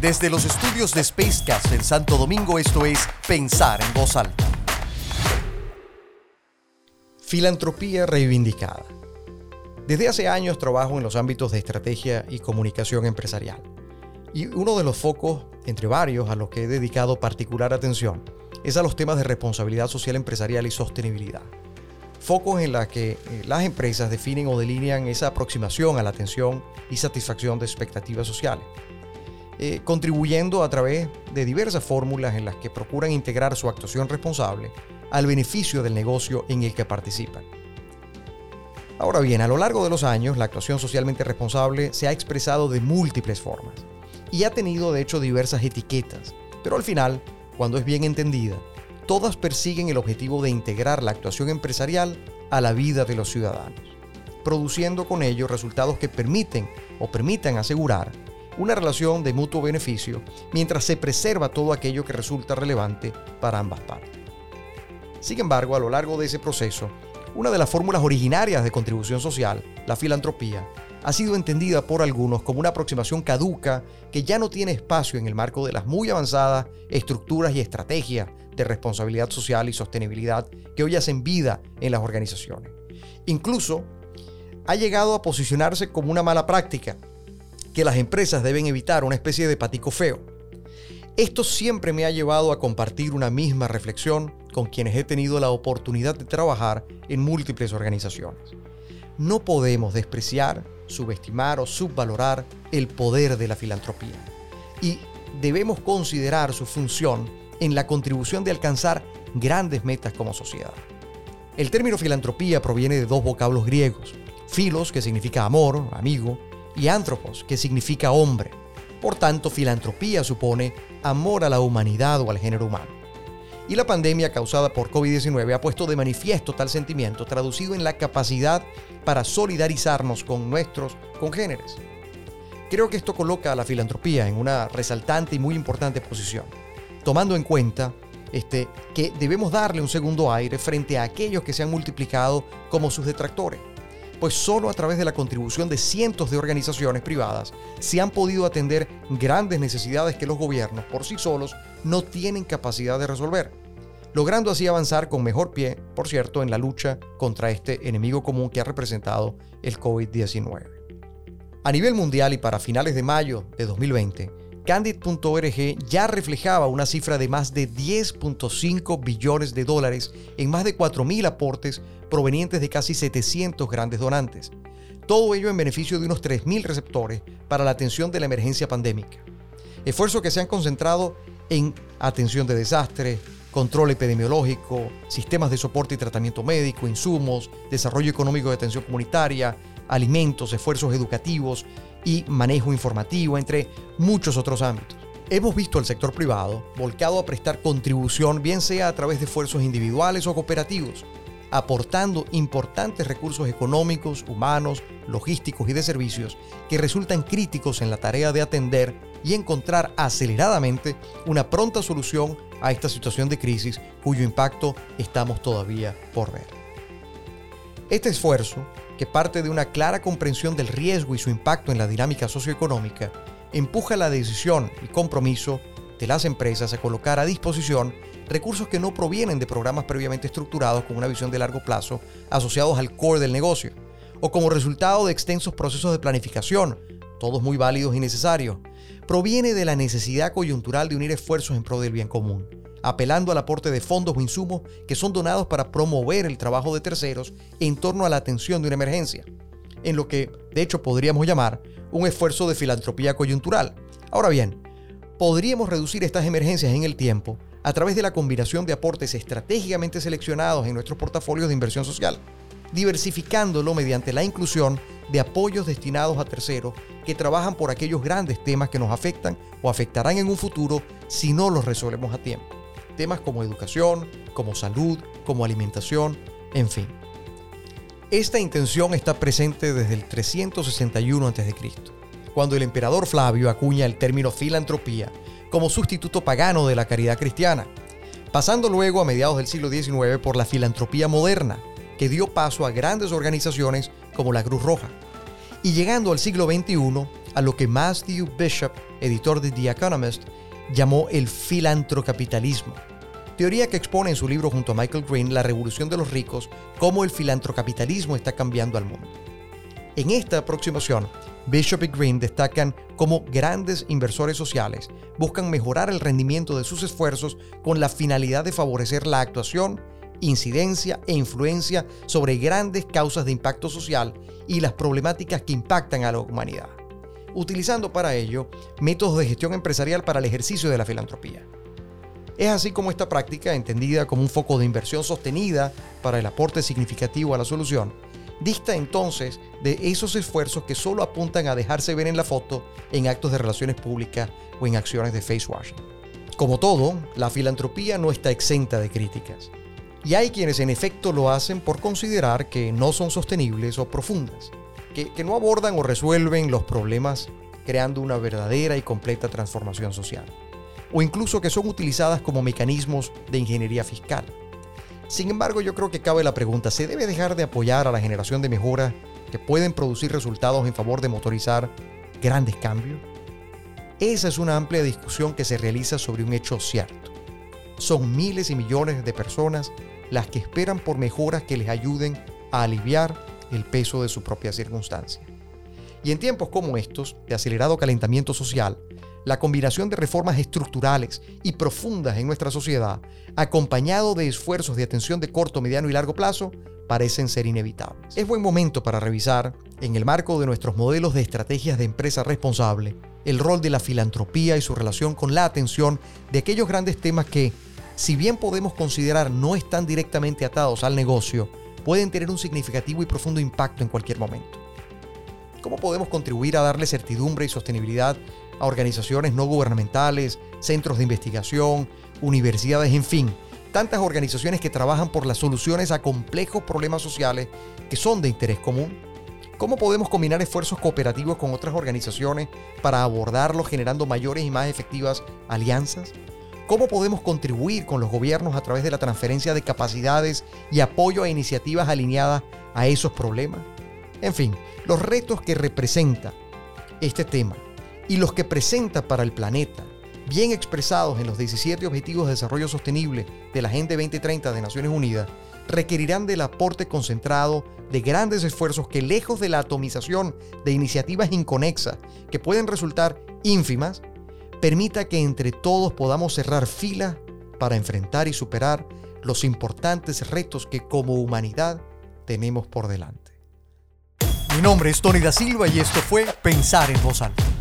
Desde los estudios de Spacecast en Santo Domingo, esto es Pensar en Voz Alta. Filantropía reivindicada. Desde hace años trabajo en los ámbitos de estrategia y comunicación empresarial. Y uno de los focos, entre varios, a los que he dedicado particular atención, es a los temas de responsabilidad social empresarial y sostenibilidad. Focos en los que eh, las empresas definen o delinean esa aproximación a la atención y satisfacción de expectativas sociales eh, contribuyendo a través de diversas fórmulas en las que procuran integrar su actuación responsable al beneficio del negocio en el que participan. Ahora bien, a lo largo de los años, la actuación socialmente responsable se ha expresado de múltiples formas y ha tenido de hecho diversas etiquetas, pero al final, cuando es bien entendida, todas persiguen el objetivo de integrar la actuación empresarial a la vida de los ciudadanos, produciendo con ello resultados que permiten o permitan asegurar una relación de mutuo beneficio mientras se preserva todo aquello que resulta relevante para ambas partes. Sin embargo, a lo largo de ese proceso, una de las fórmulas originarias de contribución social, la filantropía, ha sido entendida por algunos como una aproximación caduca que ya no tiene espacio en el marco de las muy avanzadas estructuras y estrategias de responsabilidad social y sostenibilidad que hoy hacen vida en las organizaciones. Incluso ha llegado a posicionarse como una mala práctica que las empresas deben evitar una especie de patico feo. Esto siempre me ha llevado a compartir una misma reflexión con quienes he tenido la oportunidad de trabajar en múltiples organizaciones. No podemos despreciar, subestimar o subvalorar el poder de la filantropía y debemos considerar su función en la contribución de alcanzar grandes metas como sociedad. El término filantropía proviene de dos vocablos griegos, filos, que significa amor, amigo, y que significa hombre. Por tanto, filantropía supone amor a la humanidad o al género humano. Y la pandemia causada por COVID-19 ha puesto de manifiesto tal sentimiento, traducido en la capacidad para solidarizarnos con nuestros congéneres. Creo que esto coloca a la filantropía en una resaltante y muy importante posición, tomando en cuenta este, que debemos darle un segundo aire frente a aquellos que se han multiplicado como sus detractores pues solo a través de la contribución de cientos de organizaciones privadas se han podido atender grandes necesidades que los gobiernos por sí solos no tienen capacidad de resolver, logrando así avanzar con mejor pie, por cierto, en la lucha contra este enemigo común que ha representado el COVID-19. A nivel mundial y para finales de mayo de 2020, Candid.org ya reflejaba una cifra de más de 10.5 billones de dólares en más de 4.000 aportes provenientes de casi 700 grandes donantes. Todo ello en beneficio de unos 3.000 receptores para la atención de la emergencia pandémica. Esfuerzos que se han concentrado en atención de desastres, control epidemiológico, sistemas de soporte y tratamiento médico, insumos, desarrollo económico de atención comunitaria, alimentos, esfuerzos educativos y manejo informativo, entre muchos otros ámbitos. Hemos visto al sector privado volcado a prestar contribución, bien sea a través de esfuerzos individuales o cooperativos, aportando importantes recursos económicos, humanos, logísticos y de servicios que resultan críticos en la tarea de atender y encontrar aceleradamente una pronta solución a esta situación de crisis cuyo impacto estamos todavía por ver. Este esfuerzo, que parte de una clara comprensión del riesgo y su impacto en la dinámica socioeconómica, empuja la decisión y compromiso de las empresas a colocar a disposición recursos que no provienen de programas previamente estructurados con una visión de largo plazo asociados al core del negocio, o como resultado de extensos procesos de planificación, todos muy válidos y necesarios, proviene de la necesidad coyuntural de unir esfuerzos en pro del bien común, apelando al aporte de fondos o insumos que son donados para promover el trabajo de terceros en torno a la atención de una emergencia, en lo que de hecho podríamos llamar un esfuerzo de filantropía coyuntural. Ahora bien, podríamos reducir estas emergencias en el tiempo a través de la combinación de aportes estratégicamente seleccionados en nuestros portafolios de inversión social, diversificándolo mediante la inclusión de apoyos destinados a terceros que trabajan por aquellos grandes temas que nos afectan o afectarán en un futuro si no los resolvemos a tiempo. Temas como educación, como salud, como alimentación, en fin. Esta intención está presente desde el 361 a.C., cuando el emperador Flavio acuña el término filantropía como sustituto pagano de la caridad cristiana, pasando luego a mediados del siglo XIX por la filantropía moderna, que dio paso a grandes organizaciones como la Cruz Roja, y llegando al siglo XXI a lo que Matthew Bishop, editor de The Economist, llamó el filantrocapitalismo, teoría que expone en su libro junto a Michael Green La revolución de los ricos, cómo el filantrocapitalismo está cambiando al mundo. En esta aproximación, Bishop y Green destacan cómo grandes inversores sociales buscan mejorar el rendimiento de sus esfuerzos con la finalidad de favorecer la actuación, incidencia e influencia sobre grandes causas de impacto social y las problemáticas que impactan a la humanidad, utilizando para ello métodos de gestión empresarial para el ejercicio de la filantropía. Es así como esta práctica, entendida como un foco de inversión sostenida para el aporte significativo a la solución, dista entonces de esos esfuerzos que solo apuntan a dejarse ver en la foto en actos de relaciones públicas o en acciones de face washing. Como todo, la filantropía no está exenta de críticas. Y hay quienes en efecto lo hacen por considerar que no son sostenibles o profundas, que, no abordan o resuelven los problemas creando una verdadera y completa transformación social, o incluso que son utilizadas como mecanismos de ingeniería fiscal. Sin embargo, yo creo que cabe la pregunta, ¿se debe dejar de apoyar a la generación de mejoras que pueden producir resultados en favor de motorizar grandes cambios? Esa es una amplia discusión que se realiza sobre un hecho cierto. Son miles y millones de personas las que esperan por mejoras que les ayuden a aliviar el peso de su propia circunstancia. Y en tiempos como estos, de acelerado calentamiento social, la combinación de reformas estructurales y profundas en nuestra sociedad, acompañado de esfuerzos de atención de corto, mediano y largo plazo, parecen ser inevitables. Es buen momento para revisar, en el marco de nuestros modelos de estrategias de empresa responsable, el rol de la filantropía y su relación con la atención de aquellos grandes temas que, si bien podemos considerar no están directamente atados al negocio, pueden tener un significativo y profundo impacto en cualquier momento. ¿Cómo podemos contribuir a darle certidumbre y sostenibilidad a organizaciones no gubernamentales, centros de investigación, universidades, en fin, tantas organizaciones que trabajan por las soluciones a complejos problemas sociales que son de interés común? ¿Cómo podemos combinar esfuerzos cooperativos con otras organizaciones para abordarlos generando mayores y más efectivas alianzas? ¿Cómo podemos contribuir con los gobiernos a través de la transferencia de capacidades y apoyo a iniciativas alineadas a esos problemas? En fin, los retos que representa este tema y los que presenta para el planeta, bien expresados en los 17 Objetivos de Desarrollo Sostenible de la Agenda 2030 de Naciones Unidas, requerirán del aporte concentrado de grandes esfuerzos que lejos de la atomización de iniciativas inconexas que pueden resultar ínfimas, permita que entre todos podamos cerrar filas para enfrentar y superar los importantes retos que como humanidad tenemos por delante. Mi nombre es Tony da Silva y esto fue Pensar en Voz Alta